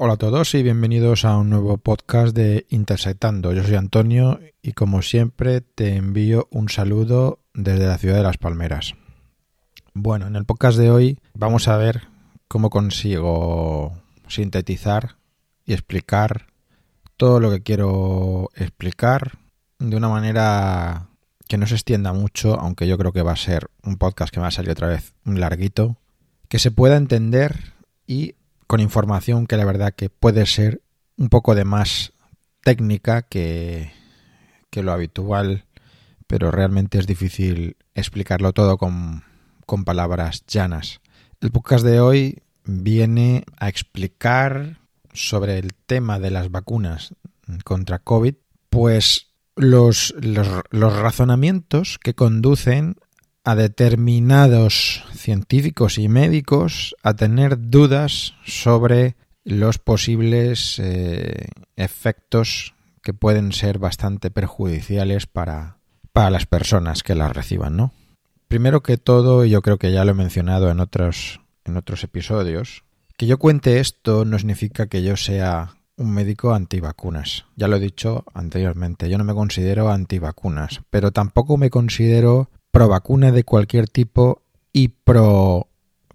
Hola a todos y bienvenidos a un nuevo podcast de Intersectando. Yo soy Antonio y como siempre te envío un saludo desde la ciudad de Las Palmeras. Bueno, en el podcast de hoy vamos a ver cómo consigo sintetizar y explicar todo lo que quiero explicar de una manera que no se extienda mucho, aunque yo creo que va a ser un podcast que va a salir otra vez larguito, que se pueda entender y con información que la verdad que puede ser un poco de más técnica que, que lo habitual, pero realmente es difícil explicarlo todo con, con palabras llanas. El podcast de hoy viene a explicar sobre el tema de las vacunas contra COVID, pues los, los, los razonamientos que conducen a determinados científicos y médicos a tener dudas sobre los posibles eh, efectos que pueden ser bastante perjudiciales para, para las personas que las reciban, ¿no? Primero que todo, yo creo que ya lo he mencionado en otros, en otros episodios, que yo cuente esto no significa que yo sea un médico antivacunas. Ya lo he dicho anteriormente, yo no me considero antivacunas, pero tampoco me considero pro vacuna de cualquier tipo y pro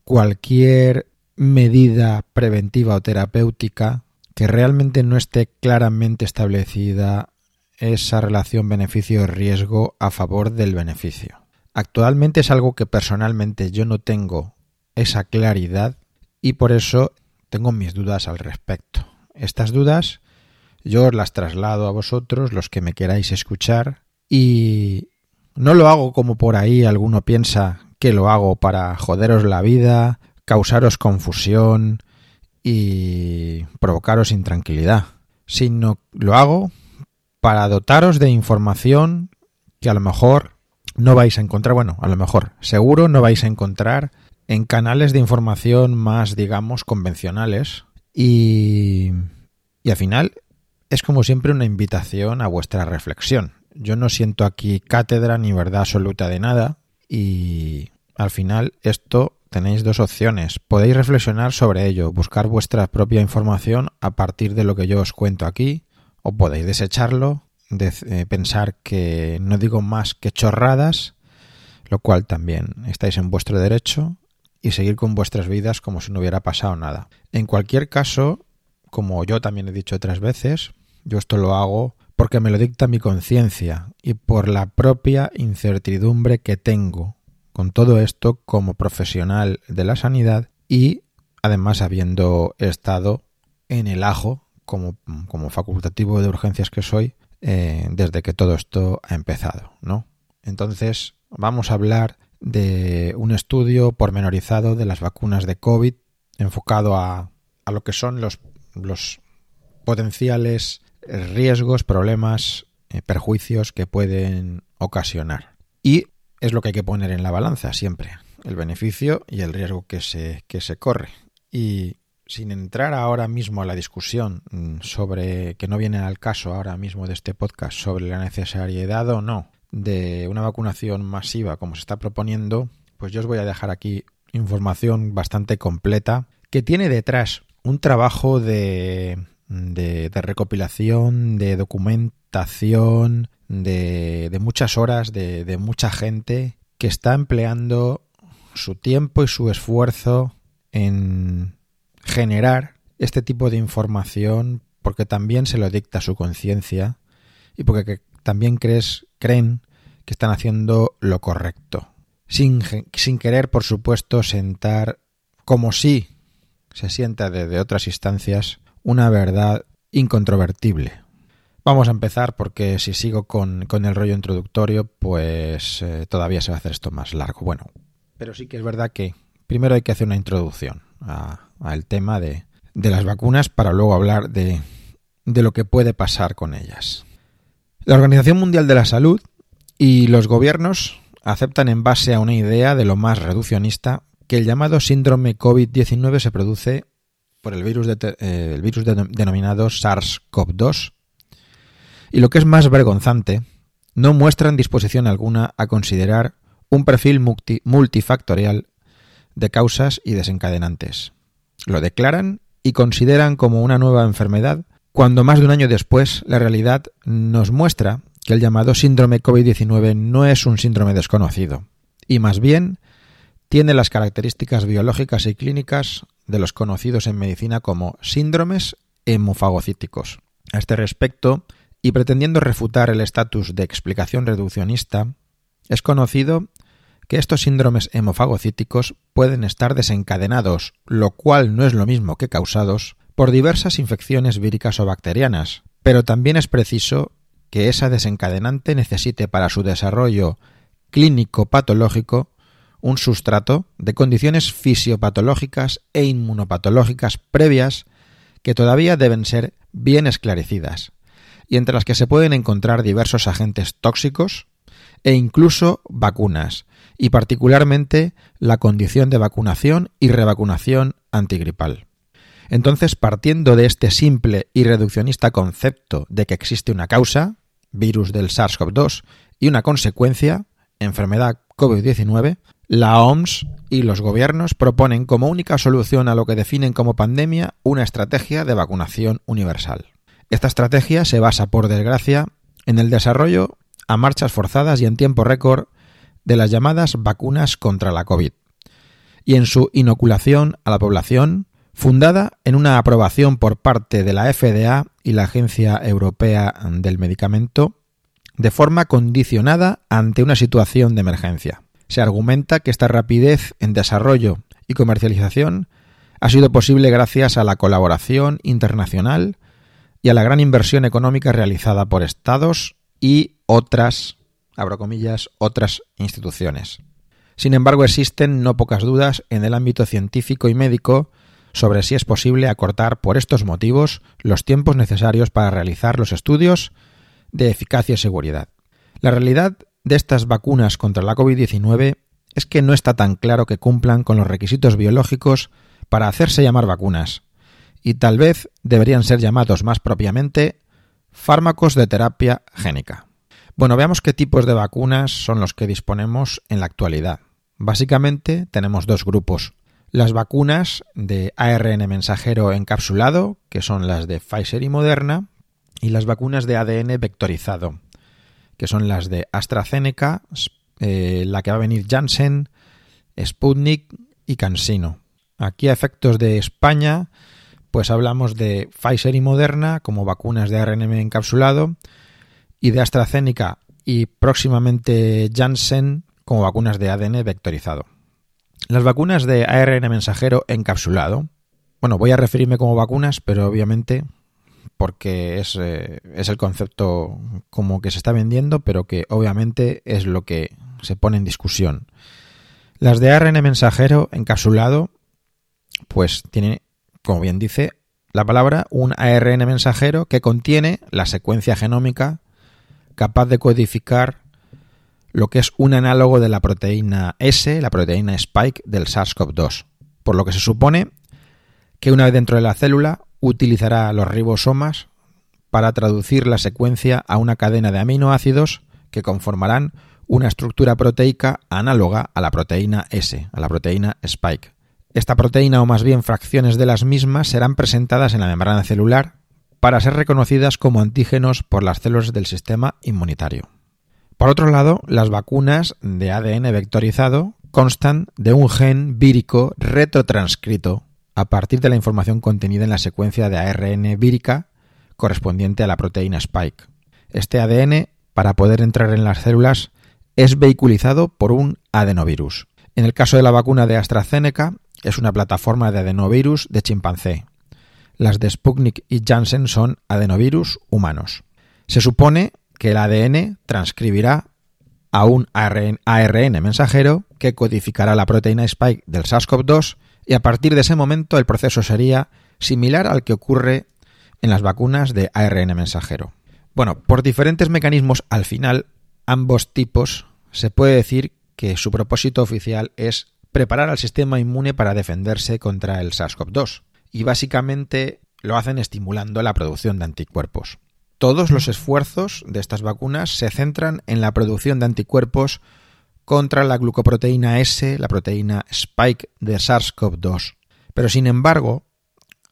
cualquier medida preventiva o terapéutica que realmente no esté claramente establecida esa relación beneficio-riesgo a favor del beneficio. Actualmente es algo que personalmente yo no tengo esa claridad y por eso tengo mis dudas al respecto. Estas dudas yo os las traslado a vosotros, los que me queráis escuchar, y, no lo hago como por ahí alguno piensa que lo hago para joderos la vida, causaros confusión y provocaros intranquilidad, sino lo hago para dotaros de información que a lo mejor no vais a encontrar, bueno, a lo mejor, seguro no vais a encontrar en canales de información más, digamos, convencionales y, y al final es como siempre una invitación a vuestra reflexión. Yo no siento aquí cátedra ni verdad absoluta de nada y al final esto tenéis dos opciones. Podéis reflexionar sobre ello, buscar vuestra propia información a partir de lo que yo os cuento aquí o podéis desecharlo, de, eh, pensar que no digo más que chorradas, lo cual también estáis en vuestro derecho y seguir con vuestras vidas como si no hubiera pasado nada. En cualquier caso, como yo también he dicho otras veces, yo esto lo hago porque me lo dicta mi conciencia y por la propia incertidumbre que tengo con todo esto como profesional de la sanidad y además habiendo estado en el ajo como, como facultativo de urgencias que soy eh, desde que todo esto ha empezado, ¿no? Entonces vamos a hablar de un estudio pormenorizado de las vacunas de COVID enfocado a, a lo que son los, los potenciales riesgos, problemas, eh, perjuicios que pueden ocasionar. Y es lo que hay que poner en la balanza siempre, el beneficio y el riesgo que se, que se corre. Y sin entrar ahora mismo a la discusión mm, sobre, que no viene al caso ahora mismo de este podcast, sobre la necesariedad o no de una vacunación masiva como se está proponiendo, pues yo os voy a dejar aquí información bastante completa que tiene detrás un trabajo de de, recopilación, de documentación, de, muchas horas, de, de mucha gente que está empleando su tiempo y su esfuerzo en generar este tipo de información porque también se lo dicta su conciencia y porque también crees, creen que están haciendo lo correcto. Sin, sin querer, por supuesto, sentar como si se sienta desde otras instancias una verdad incontrovertible. Vamos a empezar porque si sigo con, el rollo introductorio, pues eh, todavía se va a hacer esto más largo. Bueno, pero sí que es verdad que primero hay que hacer una introducción al tema de, de, las vacunas para luego hablar de, de lo que puede pasar con ellas. La Organización Mundial de la Salud y los gobiernos aceptan en base a una idea de lo más reduccionista que el llamado síndrome COVID-19 se produce por el virus, eh, el virus denominado SARS-CoV-2 y lo que es más vergonzante, no muestran disposición alguna a considerar un perfil multifactorial de causas y desencadenantes. Lo declaran y consideran como una nueva enfermedad, cuando más de un año después la realidad nos muestra que el llamado síndrome COVID-19 no es un síndrome desconocido, y más bien tiene las características biológicas y clínicas de los conocidos en medicina como síndromes hemofagocíticos. A este respecto, y pretendiendo refutar el estatus de explicación reduccionista, es conocido que estos síndromes hemofagocíticos pueden estar desencadenados, lo cual no es lo mismo que causados, por diversas infecciones víricas o bacterianas, pero también es preciso que esa desencadenante necesite para su desarrollo clínico patológico un sustrato de condiciones fisiopatológicas e inmunopatológicas previas que todavía deben ser bien esclarecidas, y entre las que se pueden encontrar diversos agentes tóxicos e incluso vacunas, y particularmente la condición de vacunación y revacunación antigripal. Entonces, partiendo de este simple y reduccionista concepto de que existe una causa, virus del SARS-CoV-2, y una consecuencia, enfermedad COVID-19, la OMS y los gobiernos proponen como única solución a lo que definen como pandemia una estrategia de vacunación universal. Esta estrategia se basa, por desgracia, en el desarrollo a marchas forzadas y en tiempo récord de las llamadas vacunas contra la COVID y en su inoculación a la población, fundada en una aprobación por parte de la FDA y la Agencia Europea del Medicamento, de forma condicionada ante una situación de emergencia. Se argumenta que esta rapidez en desarrollo y comercialización ha sido posible gracias a la colaboración internacional y a la gran inversión económica realizada por estados y otras, abro comillas, otras instituciones. Sin embargo, existen no pocas dudas en el ámbito científico y médico sobre si es posible acortar por estos motivos los tiempos necesarios para realizar los estudios de eficacia y seguridad. La realidad de estas vacunas contra la COVID-19 es que no está tan claro que cumplan con los requisitos biológicos para hacerse llamar vacunas, y tal vez deberían ser llamados más propiamente fármacos de terapia génica. Bueno, veamos qué tipos de vacunas son los que disponemos en la actualidad. Básicamente tenemos dos grupos. Las vacunas de ARN mensajero encapsulado, que son las de Pfizer y Moderna, y las vacunas de ADN vectorizado, que son las de AstraZeneca, eh, la que va a venir Janssen, Sputnik y CanSino. Aquí a efectos de España, pues hablamos de Pfizer y Moderna como vacunas de ARN encapsulado y de AstraZeneca y próximamente Janssen como vacunas de ADN vectorizado. Las vacunas de ARN mensajero encapsulado, bueno, voy a referirme como vacunas, pero obviamente porque es, eh, es, el concepto como que se está vendiendo, pero que obviamente es lo que se pone en discusión. Las de ARN mensajero encapsulado, pues tiene, como bien dice la palabra, un ARN mensajero que contiene la secuencia genómica capaz de codificar lo que es un análogo de la proteína S, la proteína Spike del SARS-CoV-2, por lo que se supone que una vez dentro de la célula utilizará los ribosomas para traducir la secuencia a una cadena de aminoácidos que conformarán una estructura proteica análoga a la proteína S, a la proteína Spike. Esta proteína o más bien fracciones de las mismas serán presentadas en la membrana celular para ser reconocidas como antígenos por las células del sistema inmunitario. Por otro lado, las vacunas de ADN vectorizado constan de un gen vírico retrotranscrito a partir de la información contenida en la secuencia de ARN vírica correspondiente a la proteína Spike. Este ADN, para poder entrar en las células, es vehiculizado por un adenovirus. En el caso de la vacuna de AstraZeneca, es una plataforma de adenovirus de chimpancé. Las de Sputnik y Janssen son adenovirus humanos. Se supone que el ADN transcribirá a un ARN, mensajero que codificará la proteína spike del SARS-CoV-2 y a partir de ese momento el proceso sería similar al que ocurre en las vacunas de ARN mensajero. Bueno, por diferentes mecanismos al final, ambos tipos se puede decir que su propósito oficial es preparar al sistema inmune para defenderse contra el SARS-CoV-2 y básicamente lo hacen estimulando la producción de anticuerpos. Todos los esfuerzos de estas vacunas se centran en la producción de anticuerpos contra la glucoproteína S, la proteína spike de SARS-CoV-2. Pero sin embargo,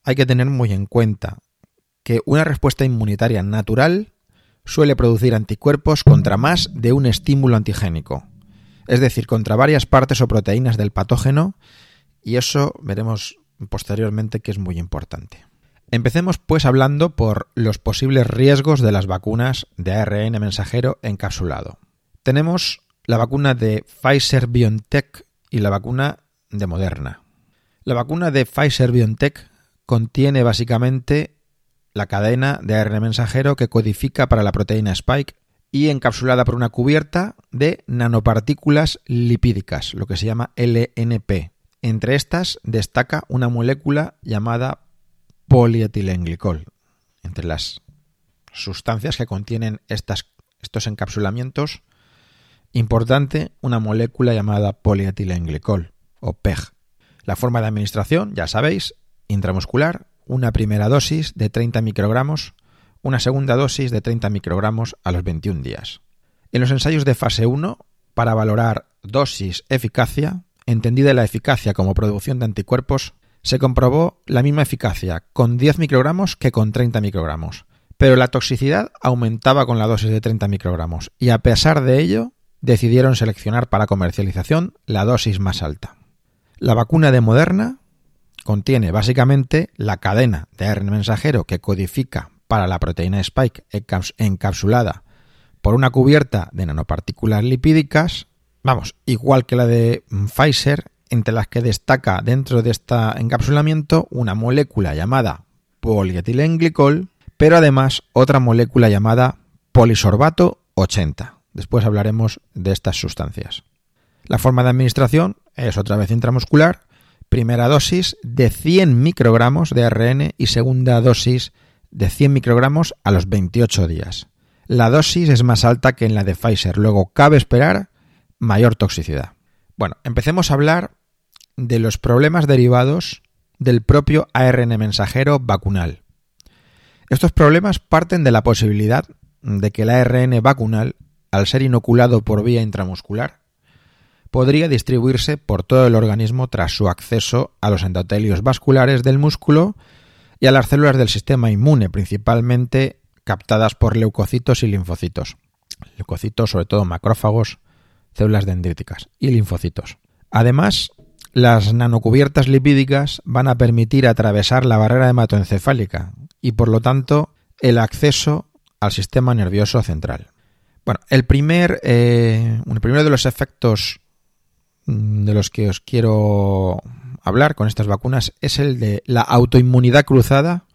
hay que tener muy en cuenta que una respuesta inmunitaria natural suele producir anticuerpos contra más de un estímulo antigénico, es decir, contra varias partes o proteínas del patógeno, y eso veremos posteriormente que es muy importante. Empecemos pues hablando por los posibles riesgos de las vacunas de ARN mensajero encapsulado. Tenemos la vacuna de Pfizer BioNTech y la vacuna de Moderna. La vacuna de Pfizer BioNTech contiene básicamente la cadena de ARN mensajero que codifica para la proteína Spike y encapsulada por una cubierta de nanopartículas lipídicas, lo que se llama LNP. Entre estas destaca una molécula llamada polietilenglicol. Entre las sustancias que contienen estas, estos encapsulamientos, importante una molécula llamada polietilenglicol o PEG. La forma de administración, ya sabéis, intramuscular, una primera dosis de 30 microgramos, una segunda dosis de 30 microgramos a los 21 días. En los ensayos de fase 1, para valorar dosis eficacia, entendida la eficacia como producción de anticuerpos, se comprobó la misma eficacia con 10 microgramos que con 30 microgramos, pero la toxicidad aumentaba con la dosis de 30 microgramos y a pesar de ello decidieron seleccionar para comercialización la dosis más alta. La vacuna de Moderna contiene básicamente la cadena de ARN mensajero que codifica para la proteína Spike encapsulada por una cubierta de nanopartículas lipídicas, vamos, igual que la de Pfizer, entre las que destaca dentro de este encapsulamiento una molécula llamada polietilenglicol, pero además otra molécula llamada polisorbato 80. Después hablaremos de estas sustancias. La forma de administración es otra vez intramuscular, primera dosis de 100 microgramos de ARN y segunda dosis de 100 microgramos a los 28 días. La dosis es más alta que en la de Pfizer, luego cabe esperar mayor toxicidad. Bueno, empecemos a hablar de los problemas derivados del propio ARN mensajero vacunal. Estos problemas parten de la posibilidad de que el ARN vacunal, al ser inoculado por vía intramuscular, podría distribuirse por todo el organismo tras su acceso a los endotelios vasculares del músculo y a las células del sistema inmune, principalmente captadas por leucocitos y linfocitos. Leucocitos, sobre todo macrófagos, células dendríticas y linfocitos. Además, las nanocubiertas lipídicas van a permitir atravesar la barrera hematoencefálica y por lo tanto el acceso al sistema nervioso central. Bueno, el primer, eh, el primero de los efectos mm, de los que os quiero hablar con estas vacunas es el de la autoinmunidad cruzada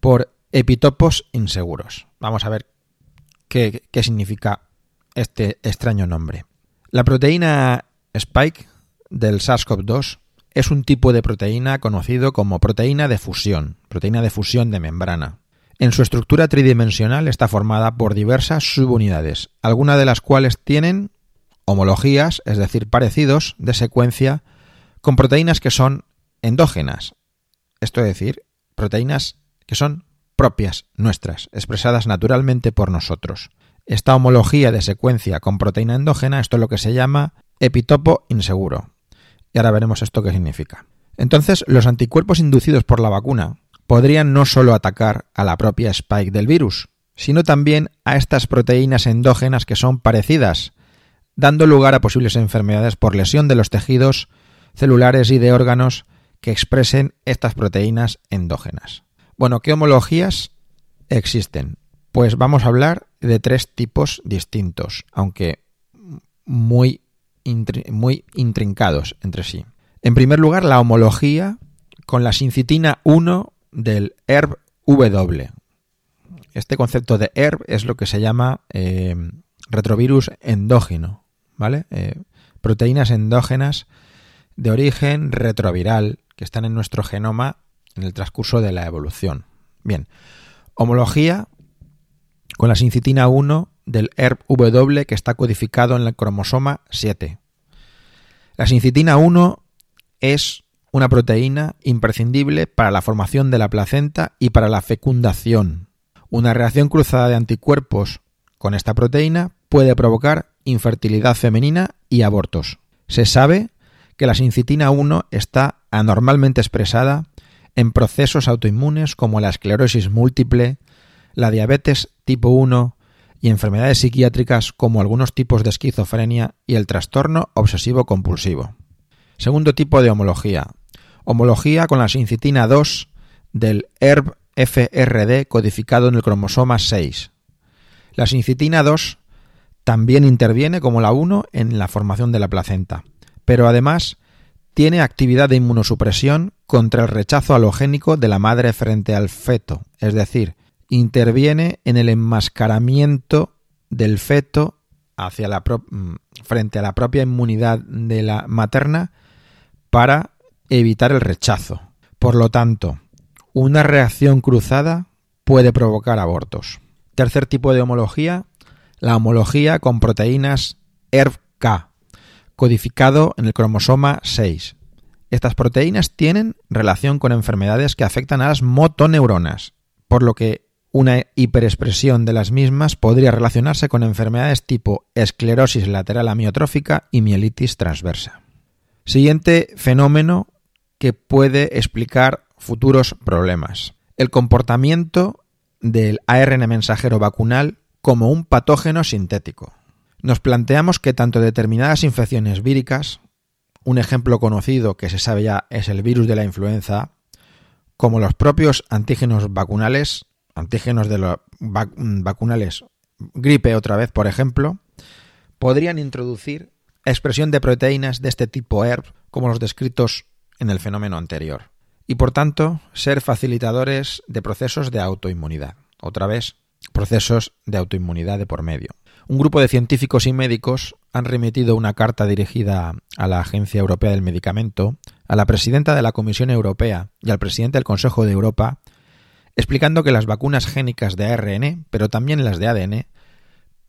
por epitopos inseguros. Vamos a ver qué, qué significa este extraño nombre. La proteína Spike del SARS-CoV-2 es un tipo de proteína conocido como proteína de fusión, proteína de fusión de membrana. En su estructura tridimensional está formada por diversas subunidades, algunas de las cuales tienen homologías, es decir, parecidos de secuencia con proteínas que son endógenas, esto es decir, proteínas que son propias nuestras, expresadas naturalmente por nosotros. Esta homología de secuencia con proteína endógena, esto es lo que se llama epitopo inseguro. Y ahora veremos esto qué significa. Entonces, los anticuerpos inducidos por la vacuna podrían no solo atacar a la propia spike del virus, sino también a estas proteínas endógenas que son parecidas, dando lugar a posibles enfermedades por lesión de los tejidos celulares y de órganos que expresen estas proteínas endógenas. Bueno, ¿qué homologías existen? Pues vamos a hablar de tres tipos distintos, aunque muy muy intrincados entre sí. En primer lugar, la homología con la sincitina 1 del ERB-W. Este concepto de ERB es lo que se llama eh, retrovirus endógeno, ¿vale? Eh, proteínas endógenas de origen retroviral que están en nuestro genoma en el transcurso de la evolución. Bien, homología con la sincitina 1 del ERB-W que está codificado en el cromosoma 7. La sincitina 1 es una proteína imprescindible para la formación de la placenta y para la fecundación. Una reacción cruzada de anticuerpos con esta proteína puede provocar infertilidad femenina y abortos. Se sabe que la sincitina 1 está anormalmente expresada en procesos autoinmunes como la esclerosis múltiple, la diabetes tipo 1 y enfermedades psiquiátricas como algunos tipos de esquizofrenia y el trastorno obsesivo compulsivo. Segundo tipo de homología. Homología con la sincitina 2 del ERB FRD codificado en el cromosoma 6. La sincitina 2 también interviene como la 1 en la formación de la placenta, pero además tiene actividad de inmunosupresión contra el rechazo halogénico de la madre frente al feto, es decir, interviene en el enmascaramiento del feto hacia la mm, frente a la propia inmunidad de la materna para evitar el rechazo. Por lo tanto, una reacción cruzada puede provocar abortos. Tercer tipo de homología, la homología con proteínas ERV-K, codificado en el cromosoma 6. Estas proteínas tienen relación con enfermedades que afectan a las motoneuronas, por lo que una hiperexpresión de las mismas podría relacionarse con enfermedades tipo esclerosis lateral amiotrófica y mielitis transversa. Siguiente fenómeno que puede explicar futuros problemas. El comportamiento del ARN mensajero vacunal como un patógeno sintético. Nos planteamos que tanto determinadas infecciones víricas, un ejemplo conocido que se sabe ya es el virus de la influenza, como los propios antígenos vacunales, antígenos de los vacunales, gripe otra vez, por ejemplo, podrían introducir expresión de proteínas de este tipo ERB como los descritos en el fenómeno anterior y por tanto ser facilitadores de procesos de autoinmunidad. Otra vez, procesos de autoinmunidad de por medio. Un grupo de científicos y médicos han remitido una carta dirigida a la Agencia Europea del Medicamento, a la presidenta de la Comisión Europea y al presidente del Consejo de Europa, explicando que las vacunas génicas de ARN, pero también las de ADN,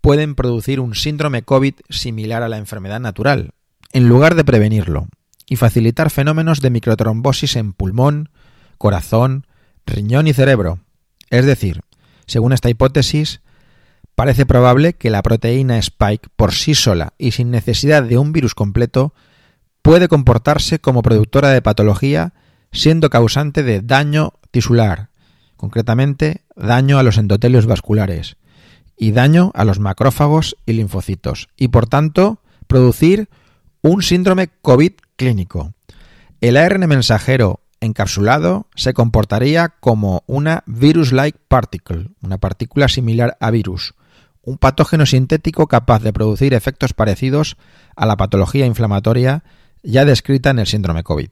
pueden producir un síndrome COVID similar a la enfermedad natural, en lugar de prevenirlo, y facilitar fenómenos de microtrombosis en pulmón, corazón, riñón y cerebro. Es decir, según esta hipótesis, parece probable que la proteína Spike por sí sola y sin necesidad de un virus completo puede comportarse como productora de patología siendo causante de daño tisular, concretamente daño a los endotelios vasculares y daño a los macrófagos y linfocitos, y por tanto producir un síndrome COVID clínico. El ARN mensajero encapsulado se comportaría como una virus-like particle, una partícula similar a virus, un patógeno sintético capaz de producir efectos parecidos a la patología inflamatoria ya descrita en el síndrome COVID.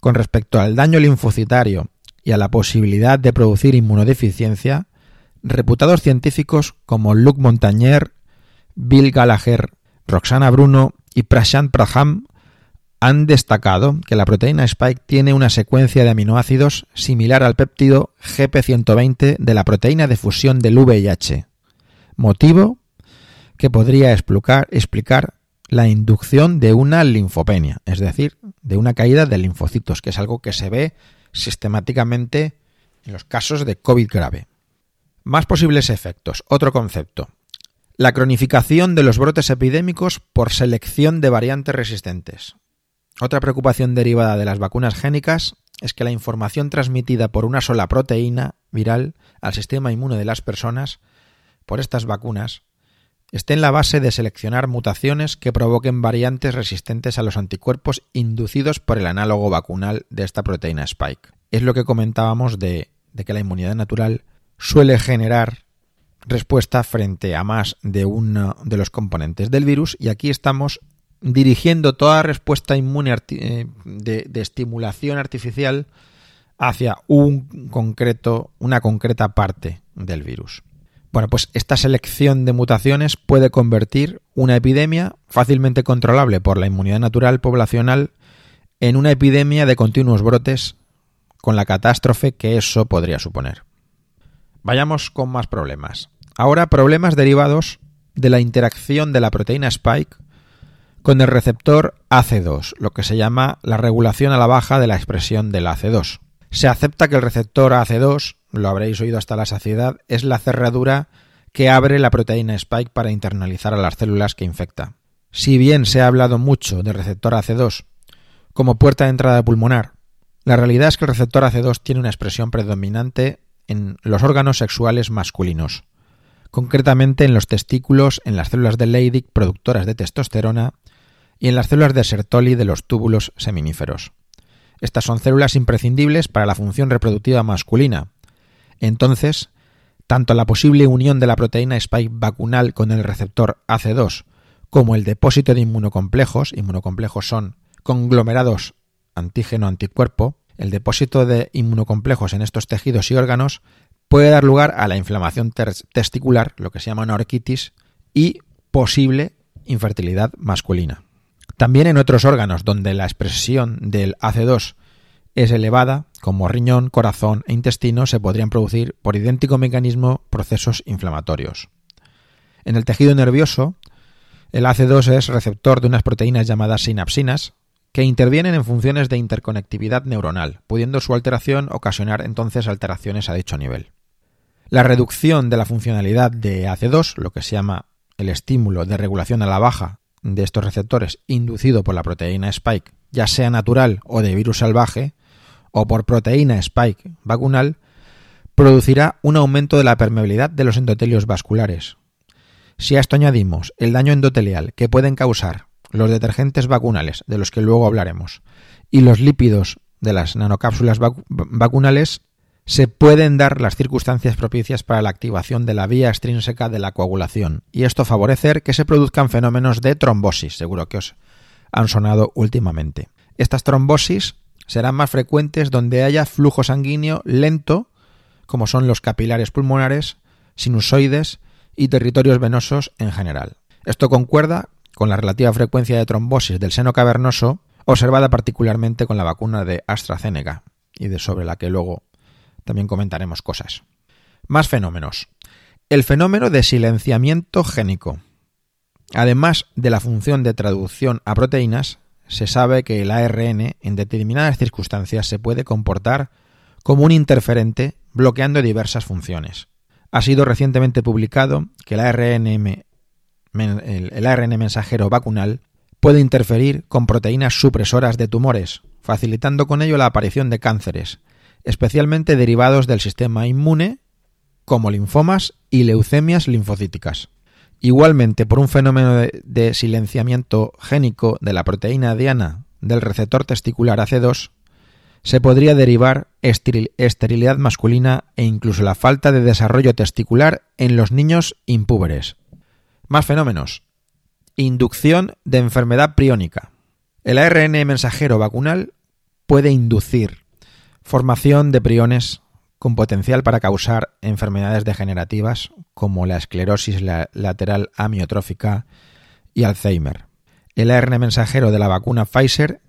Con respecto al daño linfocitario y a la posibilidad de producir inmunodeficiencia, reputados científicos como Luc Montagnier, Bill Gallagher, Roxana Bruno y Prashant Praham han destacado que la proteína Spike tiene una secuencia de aminoácidos similar al péptido GP120 de la proteína de fusión del VIH, motivo que podría explicar, explicar la inducción de una linfopenia, es decir, de una caída de linfocitos, que es algo que se ve sistemáticamente en los casos de COVID grave. Más posibles efectos. Otro concepto. La cronificación de los brotes epidémicos por selección de variantes resistentes. Otra preocupación derivada de las vacunas génicas es que la información transmitida por una sola proteína viral al sistema inmune de las personas por estas vacunas esté en la base de seleccionar mutaciones que provoquen variantes resistentes a los anticuerpos inducidos por el análogo vacunal de esta proteína Spike. Es lo que comentábamos de, que la inmunidad natural suele generar respuesta frente a más de uno de los componentes del virus y aquí estamos dirigiendo toda respuesta inmune eh, de, estimulación artificial hacia un concreto, una concreta parte del virus. Bueno, pues esta selección de mutaciones puede convertir una epidemia fácilmente controlable por la inmunidad natural poblacional en una epidemia de continuos brotes con la catástrofe que eso podría suponer. Vayamos con más problemas. Ahora problemas derivados de la interacción de la proteína Spike con el receptor AC2, lo que se llama la regulación a la baja de la expresión del AC2. Se acepta que el receptor AC2, lo habréis oído hasta la saciedad, es la cerradura que abre la proteína Spike para internalizar a las células que infecta. Si bien se ha hablado mucho del receptor AC2 como puerta de entrada pulmonar, La realidad es que el receptor AC2 tiene una expresión predominante en los órganos sexuales masculinos, concretamente en los testículos, en las células de Leydig productoras de testosterona y en las células de Sertoli de los túbulos seminíferos. Estas son células imprescindibles para la función reproductiva masculina. Entonces, tanto la posible unión de la proteína spike vacunal con el receptor AC2 como el depósito de inmunocomplejos, inmunocomplejos son conglomerados antígeno-anticuerpo, el depósito de inmunocomplejos en estos tejidos y órganos puede dar lugar a la inflamación testicular, lo que se llama orquitis, y posible infertilidad masculina. También en otros órganos donde la expresión del AC2 es elevada, como riñón, corazón e intestino, se podrían producir por idéntico mecanismo procesos inflamatorios. En el tejido nervioso, el AC2 es receptor de unas proteínas llamadas sinapsinas, que intervienen en funciones de interconectividad neuronal, pudiendo su alteración ocasionar entonces alteraciones a dicho nivel. La reducción de la funcionalidad de AC2, lo que se llama el estímulo de regulación a la baja de estos receptores inducido por la proteína spike, ya sea natural o de virus salvaje, o por proteína spike vacunal, producirá un aumento de la permeabilidad de los endotelios vasculares. Si a esto añadimos el daño endotelial que pueden causar los detergentes vacunales, de los que luego hablaremos, y los lípidos de las nanocápsulas vacunales, se pueden dar las circunstancias propicias para la activación de la vía extrínseca de la coagulación, y esto favorecer que se produzcan fenómenos de trombosis, seguro que os han sonado últimamente. Estas trombosis serán más frecuentes donde haya flujo sanguíneo lento, como son los capilares pulmonares, sinusoides y territorios venosos en general. Esto concuerda con la relativa frecuencia de trombosis del seno cavernoso, observada particularmente con la vacuna de AstraZeneca, y de sobre la que luego también comentaremos cosas. Más fenómenos. El fenómeno de silenciamiento génico. Además de la función de traducción a proteínas, se sabe que el ARN en determinadas circunstancias se puede comportar como un interferente bloqueando diversas funciones. Ha sido recientemente publicado que el ARN, el ARN mensajero vacunal puede interferir con proteínas supresoras de tumores, facilitando con ello la aparición de cánceres, especialmente derivados del sistema inmune, como linfomas y leucemias linfocíticas. Igualmente, por un fenómeno de, silenciamiento génico de la proteína diana del receptor testicular AC2, se podría derivar esterilidad masculina e incluso la falta de desarrollo testicular en los niños impúberes. Más fenómenos. Inducción de enfermedad priónica. El ARN mensajero vacunal puede inducir formación de priones con potencial para causar enfermedades degenerativas como la esclerosis lateral amiotrófica y Alzheimer. El ARN mensajero de la vacuna Pfizer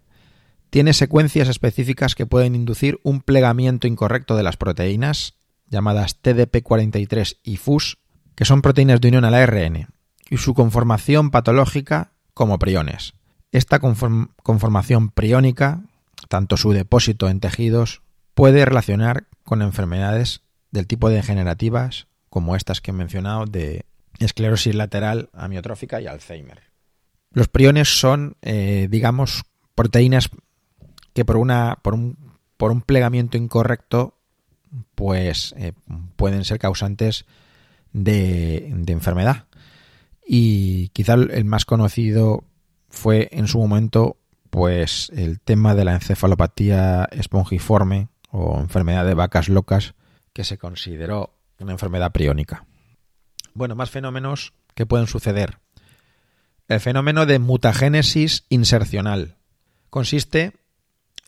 tiene secuencias específicas que pueden inducir un plegamiento incorrecto de las proteínas, llamadas TDP43 y FUS, que son proteínas de unión al ARN, y su conformación patológica como priones. Esta conformación priónica, tanto su depósito en tejidos, puede relacionar con enfermedades del tipo degenerativas como estas que he mencionado de esclerosis lateral amiotrófica y Alzheimer. Los priones son, eh, digamos, proteínas que por, una, por, un, por un plegamiento incorrecto pues eh, pueden ser causantes de, enfermedad. Y quizá el más conocido fue en su momento pues el tema de la encefalopatía espongiforme o enfermedad de vacas locas que se consideró una enfermedad priónica. Bueno, más fenómenos que pueden suceder. El fenómeno de mutagénesis insercional consiste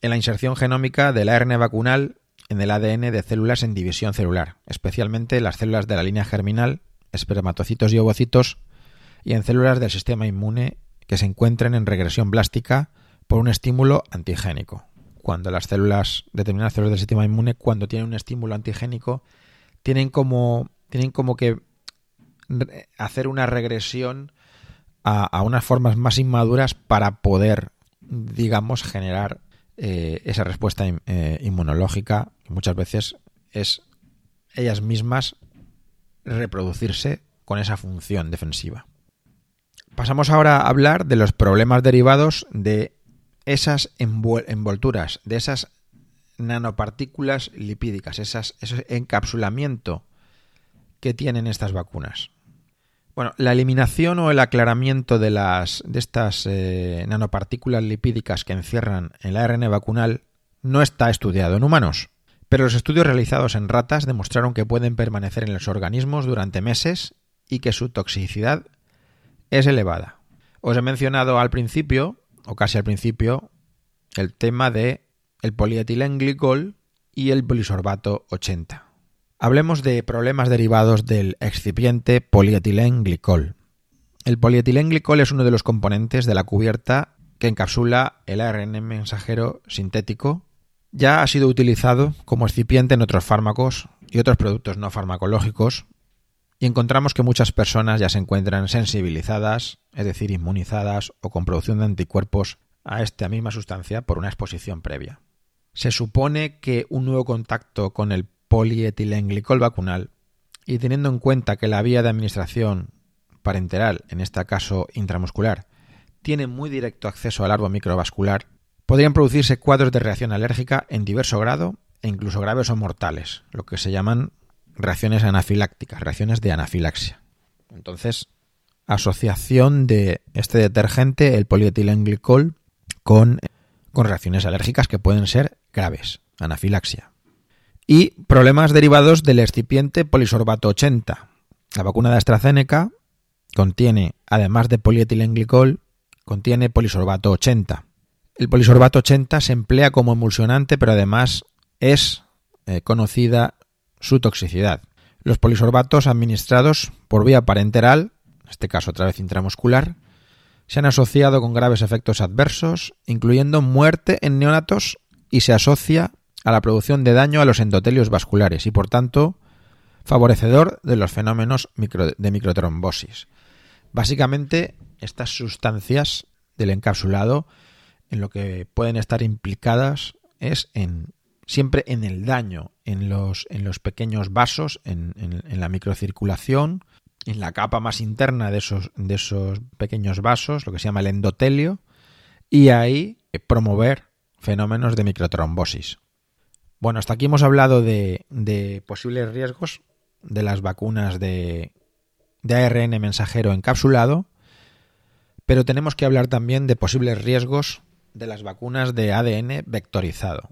en la inserción genómica del ARN vacunal en el ADN de células en división celular, especialmente las células de la línea germinal, espermatocitos y ovocitos, y en células del sistema inmune que se encuentren en regresión blástica por un estímulo antigénico cuando las células, determinadas células del sistema inmune, cuando tienen un estímulo antigénico, tienen como, tienen como que hacer una regresión a, unas formas más inmaduras para poder, digamos, generar eh, esa respuesta eh, inmunológica, que muchas veces es ellas mismas reproducirse con esa función defensiva. Pasamos ahora a hablar de los problemas derivados de esas envolturas, de esas nanopartículas lipídicas, esas, ese encapsulamiento que tienen estas vacunas. Bueno, la eliminación o el aclaramiento de, las, de estas eh, nanopartículas lipídicas que encierran el ARN vacunal no está estudiado en humanos, pero los estudios realizados en ratas demostraron que pueden permanecer en los organismos durante meses y que su toxicidad es elevada. Os he mencionado al principio, o casi al principio, el tema de el polietilenglicol y el polisorbato 80. Hablemos de problemas derivados del excipiente polietilenglicol. El polietilenglicol es uno de los componentes de la cubierta que encapsula el ARN mensajero sintético. Ya ha sido utilizado como excipiente en otros fármacos y otros productos no farmacológicos y encontramos que muchas personas ya se encuentran sensibilizadas, es decir, inmunizadas o con producción de anticuerpos a esta misma sustancia por una exposición previa. Se supone que un nuevo contacto con el polietilenglicol vacunal y teniendo en cuenta que la vía de administración parenteral, en este caso intramuscular, tiene muy directo acceso al árbol microvascular, podrían producirse cuadros de reacción alérgica en diverso grado e incluso graves o mortales, lo que se llaman reacciones anafilácticas, reacciones de anafilaxia. Entonces, asociación de este detergente, el polietilenglicol, con, con reacciones alérgicas que pueden ser graves, anafilaxia. Y problemas derivados del excipiente polisorbato 80. La vacuna de AstraZeneca contiene, además de polietilenglicol, contiene polisorbato 80. El polisorbato 80 se emplea como emulsionante, pero además es eh, conocida su toxicidad. Los polisorbatos administrados por vía parenteral, en este caso otra vez intramuscular, se han asociado con graves efectos adversos, incluyendo muerte en neonatos y se asocia a la producción de daño a los endotelios vasculares y por tanto favorecedor de los fenómenos de microtrombosis. Básicamente, estas sustancias del encapsulado en lo que pueden estar implicadas es en siempre en el daño en los, en los pequeños vasos, en, en, la microcirculación, en la capa más interna de esos, de esos pequeños vasos, lo que se llama el endotelio, y ahí promover fenómenos de microtrombosis. Bueno, hasta aquí hemos hablado de, de posibles riesgos de las vacunas de, de ARN mensajero encapsulado, pero tenemos que hablar también de posibles riesgos de las vacunas de ADN vectorizado.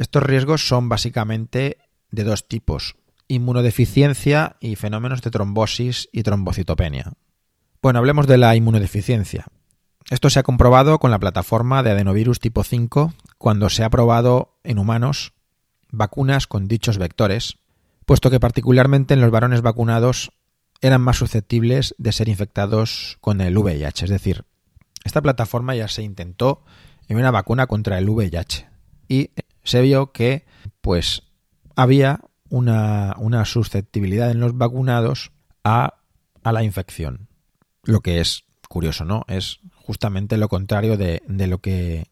Estos riesgos son básicamente de dos tipos, inmunodeficiencia y fenómenos de trombosis y trombocitopenia. Bueno, hablemos de la inmunodeficiencia. Esto se ha comprobado con la plataforma de adenovirus tipo 5 cuando se ha probado en humanos vacunas con dichos vectores, puesto que particularmente en los varones vacunados eran más susceptibles de ser infectados con el VIH. Es decir, esta plataforma ya se intentó en una vacuna contra el VIH y se vio que pues había una, susceptibilidad en los vacunados a, la infección. Lo que es curioso, ¿no? Es justamente lo contrario de, de, lo que,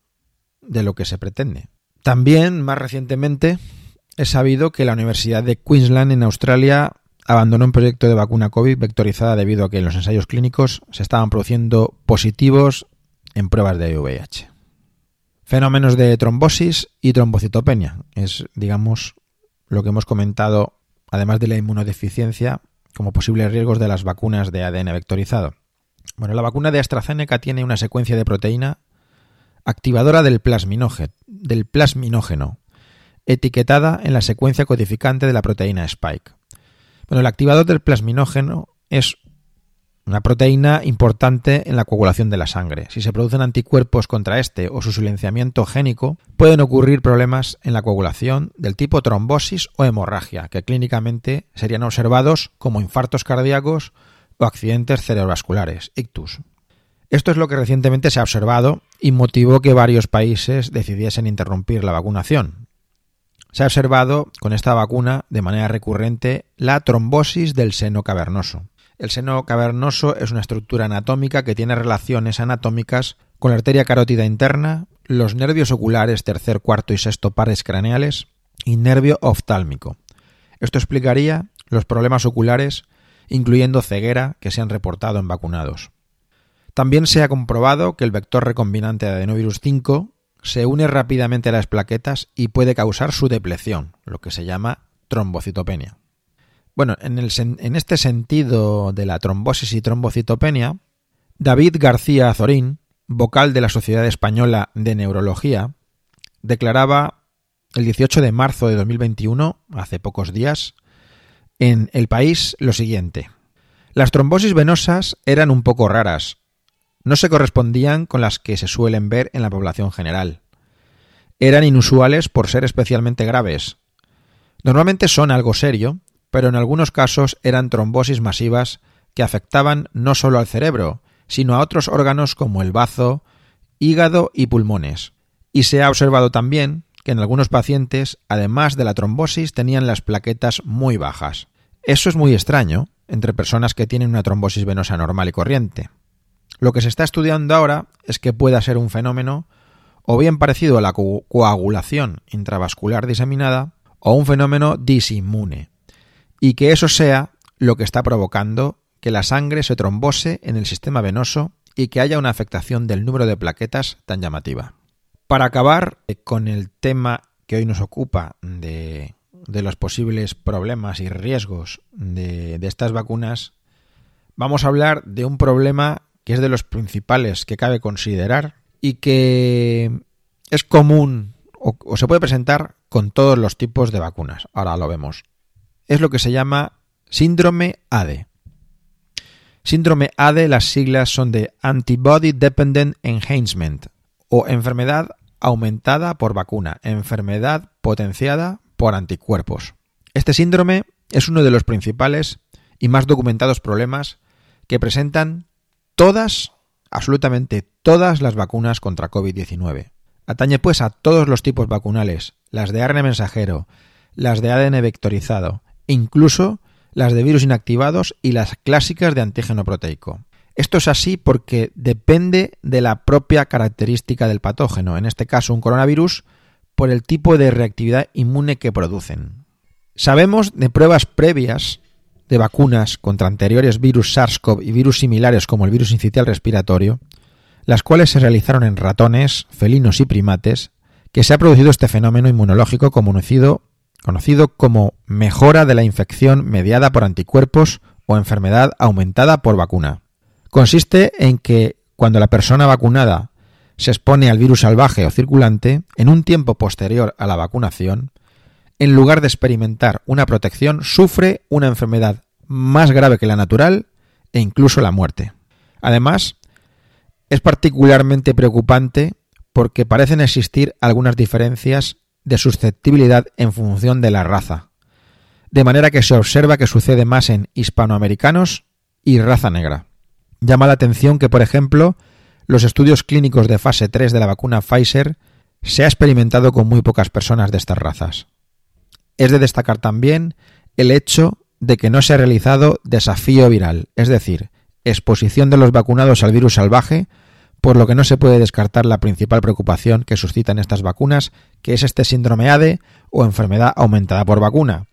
de lo que se pretende. También, más recientemente, he sabido que la Universidad de Queensland en Australia abandonó un proyecto de vacuna COVID vectorizada debido a que en los ensayos clínicos se estaban produciendo positivos en pruebas de VIH. Fenómenos de trombosis y trombocitopenia. Es, digamos, lo que hemos comentado, además de la inmunodeficiencia, como posibles riesgos de las vacunas de ADN vectorizado. Bueno, la vacuna de AstraZeneca tiene una secuencia de proteína activadora del, del plasminógeno, etiquetada en la secuencia codificante de la proteína Spike. Bueno, el activador del plasminógeno es una proteína importante en la coagulación de la sangre. Si se producen anticuerpos contra este o su silenciamiento génico, pueden ocurrir problemas en la coagulación del tipo trombosis o hemorragia, que clínicamente serían observados como infartos cardíacos o accidentes cerebrovasculares, ictus. Esto es lo que recientemente se ha observado y motivó que varios países decidiesen interrumpir la vacunación. Se ha observado con esta vacuna de manera recurrente la trombosis del seno cavernoso. El seno cavernoso es una estructura anatómica que tiene relaciones anatómicas con la arteria carótida interna, los nervios oculares tercer, cuarto y sexto pares craneales y nervio oftálmico. Esto explicaría los problemas oculares, incluyendo ceguera, que se han reportado en vacunados. También se ha comprobado que el vector recombinante de adenovirus 5 se une rápidamente a las plaquetas y puede causar su depleción, lo que se llama trombocitopenia. Bueno, en, este sentido de la trombosis y trombocitopenia, David García Azorín, vocal de la Sociedad Española de Neurología, declaraba el 18 de marzo de 2021, hace pocos días, en El País lo siguiente. Las trombosis venosas eran un poco raras. No se correspondían con las que se suelen ver en la población general. Eran inusuales por ser especialmente graves. Normalmente son algo serio, pero en algunos casos eran trombosis masivas que afectaban no solo al cerebro, sino a otros órganos como el bazo, hígado y pulmones. Y se ha observado también que en algunos pacientes, además de la trombosis, tenían las plaquetas muy bajas. Eso es muy extraño entre personas que tienen una trombosis venosa normal y corriente. Lo que se está estudiando ahora es que pueda ser un fenómeno o bien parecido a la coagulación intravascular diseminada o un fenómeno disinmune, y que eso sea lo que está provocando que la sangre se trombose en el sistema venoso y que haya una afectación del número de plaquetas tan llamativa. Para acabar eh, con el tema que hoy nos ocupa de, los posibles problemas y riesgos de, estas vacunas, vamos a hablar de un problema que es de los principales que cabe considerar y que es común o, se puede presentar con todos los tipos de vacunas. Ahora lo vemos. Es lo que se llama síndrome ADE. Síndrome ADE, las siglas son de Antibody Dependent Enhancement o enfermedad aumentada por vacuna, enfermedad potenciada por anticuerpos. Este síndrome es uno de los principales y más documentados problemas que presentan todas, absolutamente todas las vacunas contra COVID-19. Atañe pues a todos los tipos vacunales, las de ARN mensajero, las de ADN vectorizado, incluso las de virus inactivados y las clásicas de antígeno proteico. Esto es así porque depende de la propia característica del patógeno, en este caso un coronavirus, por el tipo de reactividad inmune que producen. Sabemos de pruebas previas de vacunas contra anteriores virus SARS-CoV y virus similares como el virus incitial respiratorio, las cuales se realizaron en ratones, felinos y primates, que se ha producido este fenómeno inmunológico conocido conocido como mejora de la infección mediada por anticuerpos o enfermedad aumentada por vacuna. Consiste en que cuando la persona vacunada se expone al virus salvaje o circulante en un tiempo posterior a la vacunación, en lugar de experimentar una protección, sufre una enfermedad más grave que la natural e incluso la muerte. Además, es particularmente preocupante porque parecen existir algunas diferencias de susceptibilidad en función de la raza. De manera que se observa que sucede más en hispanoamericanos y raza negra. Llama la atención que, por ejemplo, los estudios clínicos de fase 3 de la vacuna Pfizer se ha experimentado con muy pocas personas de estas razas. Es de destacar también el hecho de que no se ha realizado desafío viral, es decir, exposición de los vacunados al virus salvaje por lo que no se puede descartar la principal preocupación que suscitan estas vacunas, que es este síndrome ADE o enfermedad aumentada por vacuna.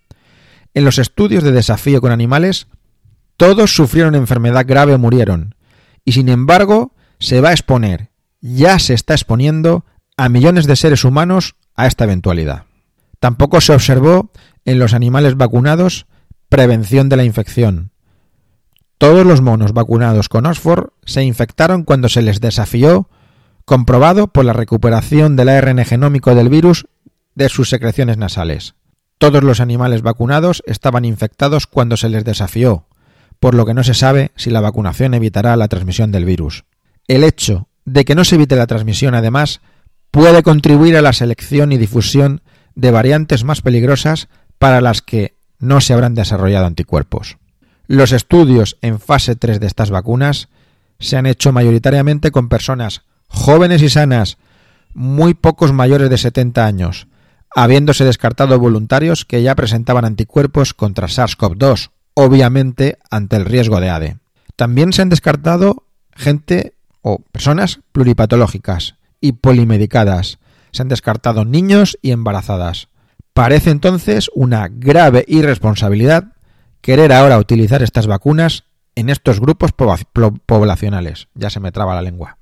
En los estudios de desafío con animales, todos sufrieron enfermedad grave o murieron, y sin embargo se va a exponer, ya se está exponiendo a millones de seres humanos a esta eventualidad. Tampoco se observó en los animales vacunados prevención de la infección, todos los monos vacunados con Oxford se infectaron cuando se les desafió, comprobado por la recuperación del ARN genómico del virus de sus secreciones nasales. Todos los animales vacunados estaban infectados cuando se les desafió, por lo que no se sabe si la vacunación evitará la transmisión del virus. El hecho de que no se evite la transmisión, además, puede contribuir a la selección y difusión de variantes más peligrosas para las que no se habrán desarrollado anticuerpos. Los estudios en fase 3 de estas vacunas se han hecho mayoritariamente con personas jóvenes y sanas, muy pocos mayores de 70 años, habiéndose descartado voluntarios que ya presentaban anticuerpos contra SARS-CoV-2, obviamente ante el riesgo de ADE. También se han descartado gente o personas pluripatológicas y polimedicadas. Se han descartado niños y embarazadas. Parece entonces una grave irresponsabilidad querer ahora utilizar estas vacunas en estos grupos poblacionales. Ya se me traba la lengua.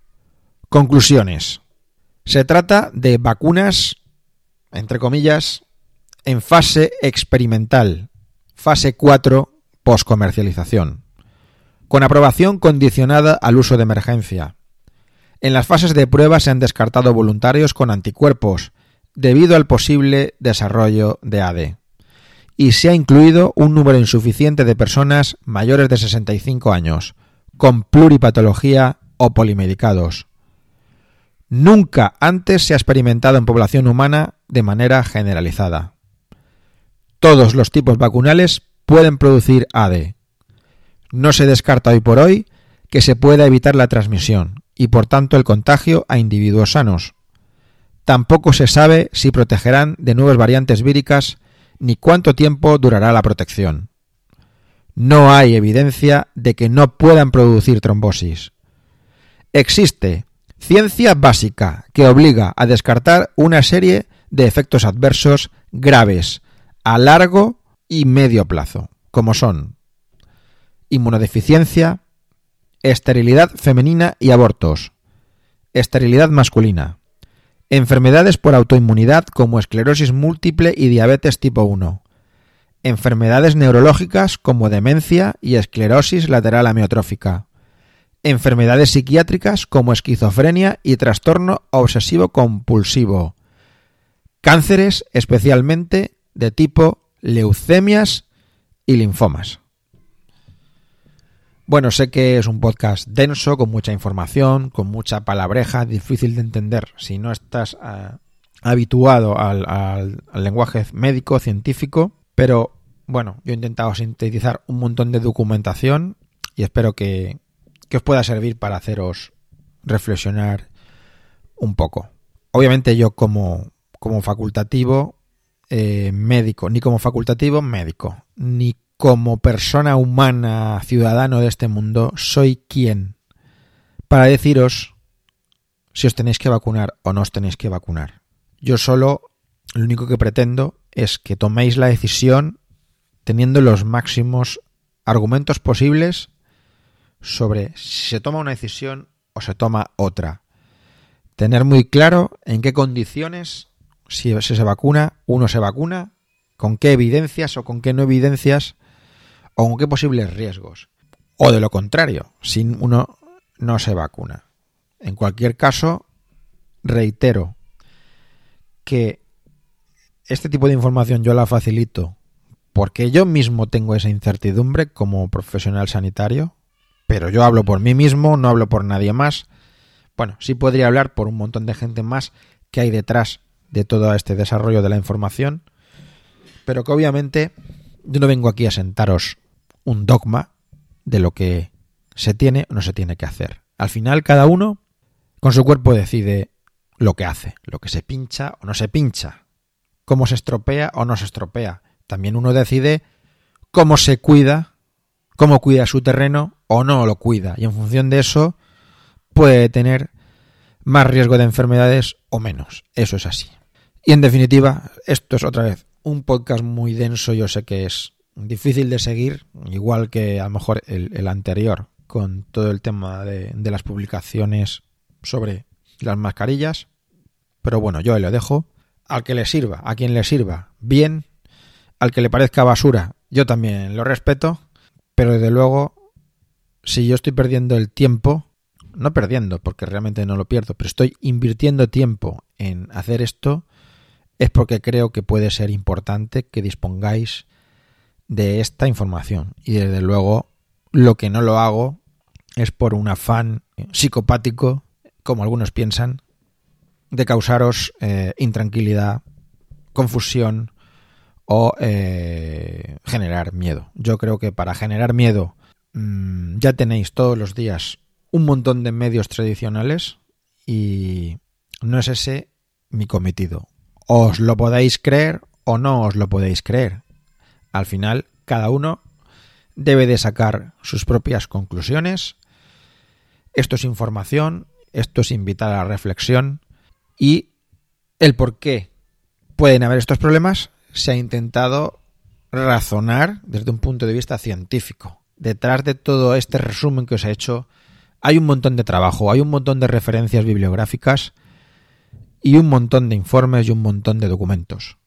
Conclusiones. Se trata de vacunas, entre comillas, en fase experimental, fase 4 poscomercialización, con aprobación condicionada al uso de emergencia. En las fases de prueba se han descartado voluntarios con anticuerpos debido al posible desarrollo de AD y se ha incluido un número insuficiente de personas mayores de 65 años, con pluripatología o polimedicados. Nunca antes se ha experimentado en población humana de manera generalizada. Todos los tipos vacunales pueden producir AD. No se descarta hoy por hoy que se pueda evitar la transmisión y por tanto el contagio a individuos sanos. Tampoco se sabe si protegerán de nuevas variantes víricas ni cuánto tiempo durará la protección. No hay evidencia de que no puedan producir trombosis. Existe ciencia básica que obliga a descartar una serie de efectos adversos graves a largo y medio plazo, como son inmunodeficiencia, esterilidad femenina y abortos, esterilidad masculina, enfermedades por autoinmunidad como esclerosis múltiple y diabetes tipo 1, enfermedades neurológicas como demencia y esclerosis lateral amiotrófica, enfermedades psiquiátricas como esquizofrenia y trastorno obsesivo compulsivo, cánceres especialmente de tipo leucemias y linfomas. Bueno, sé que es un podcast denso, con mucha información, con mucha palabreja, difícil de entender si no estás ah, habituado al, lenguaje médico, científico, pero bueno, yo he intentado sintetizar un montón de documentación y espero que, que os pueda servir para haceros reflexionar un poco. Obviamente yo como, como facultativo eh, médico, ni como facultativo médico, ni como persona humana, ciudadano de este mundo, soy quien para deciros si os tenéis que vacunar o no os tenéis que vacunar. Yo solo lo único que pretendo es que toméis la decisión teniendo los máximos argumentos posibles sobre si se toma una decisión o se toma otra. Tener muy claro en qué condiciones si se vacuna, uno se vacuna, con qué evidencias o con qué no evidencias, qué posibles riesgos. O de lo contrario, si uno no se vacuna. En cualquier caso, reitero que este tipo de información yo la facilito porque yo mismo tengo esa incertidumbre como profesional sanitario, pero yo hablo por mí mismo, no hablo por nadie más. Bueno, sí podría hablar por un montón de gente más que hay detrás de todo este desarrollo de la información, pero que obviamente yo no vengo aquí a sentaros un dogma de lo que se tiene o no se tiene que hacer. Al final cada uno con su cuerpo decide lo que hace, lo que se pincha o no se pincha, cómo se estropea o no se estropea. También uno decide cómo se cuida, cómo cuida su terreno o no lo cuida. Y en función de eso puede tener más riesgo de enfermedades o menos. Eso es así. Y en definitiva, esto es otra vez un podcast muy denso, yo sé que es difícil de seguir, igual que a lo mejor el, anterior, con todo el tema de, de, las publicaciones sobre las mascarillas. Pero bueno, yo lo dejo. Al que le sirva, a quien le sirva, bien. Al que le parezca basura, yo también lo respeto. Pero desde luego, si yo estoy perdiendo el tiempo, no perdiendo, porque realmente no lo pierdo, pero estoy invirtiendo tiempo en hacer esto, es porque creo que puede ser importante que dispongáis de esta información. Y desde luego, lo que no lo hago es por un afán psicopático, como algunos piensan, de causaros eh, intranquilidad, confusión o eh, generar miedo. Yo creo que para generar miedo mm, ya tenéis todos los días un montón de medios tradicionales y no es ese mi cometido os lo podéis creer o no os lo podéis creer. Al final, cada uno debe de sacar sus propias conclusiones. Esto es información, esto es invitar a la reflexión y el por qué pueden haber estos problemas se ha intentado razonar desde un punto de vista científico. Detrás de todo este resumen que os he hecho hay un montón de trabajo, hay un montón de referencias bibliográficas y un montón de informes y un montón de documentos.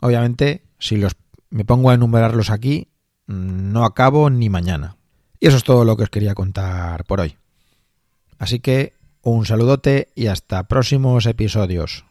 Obviamente, si los me pongo a enumerarlos aquí, no acabo ni mañana. Y eso es todo lo que os quería contar por hoy. Así que un saludote y hasta próximos episodios.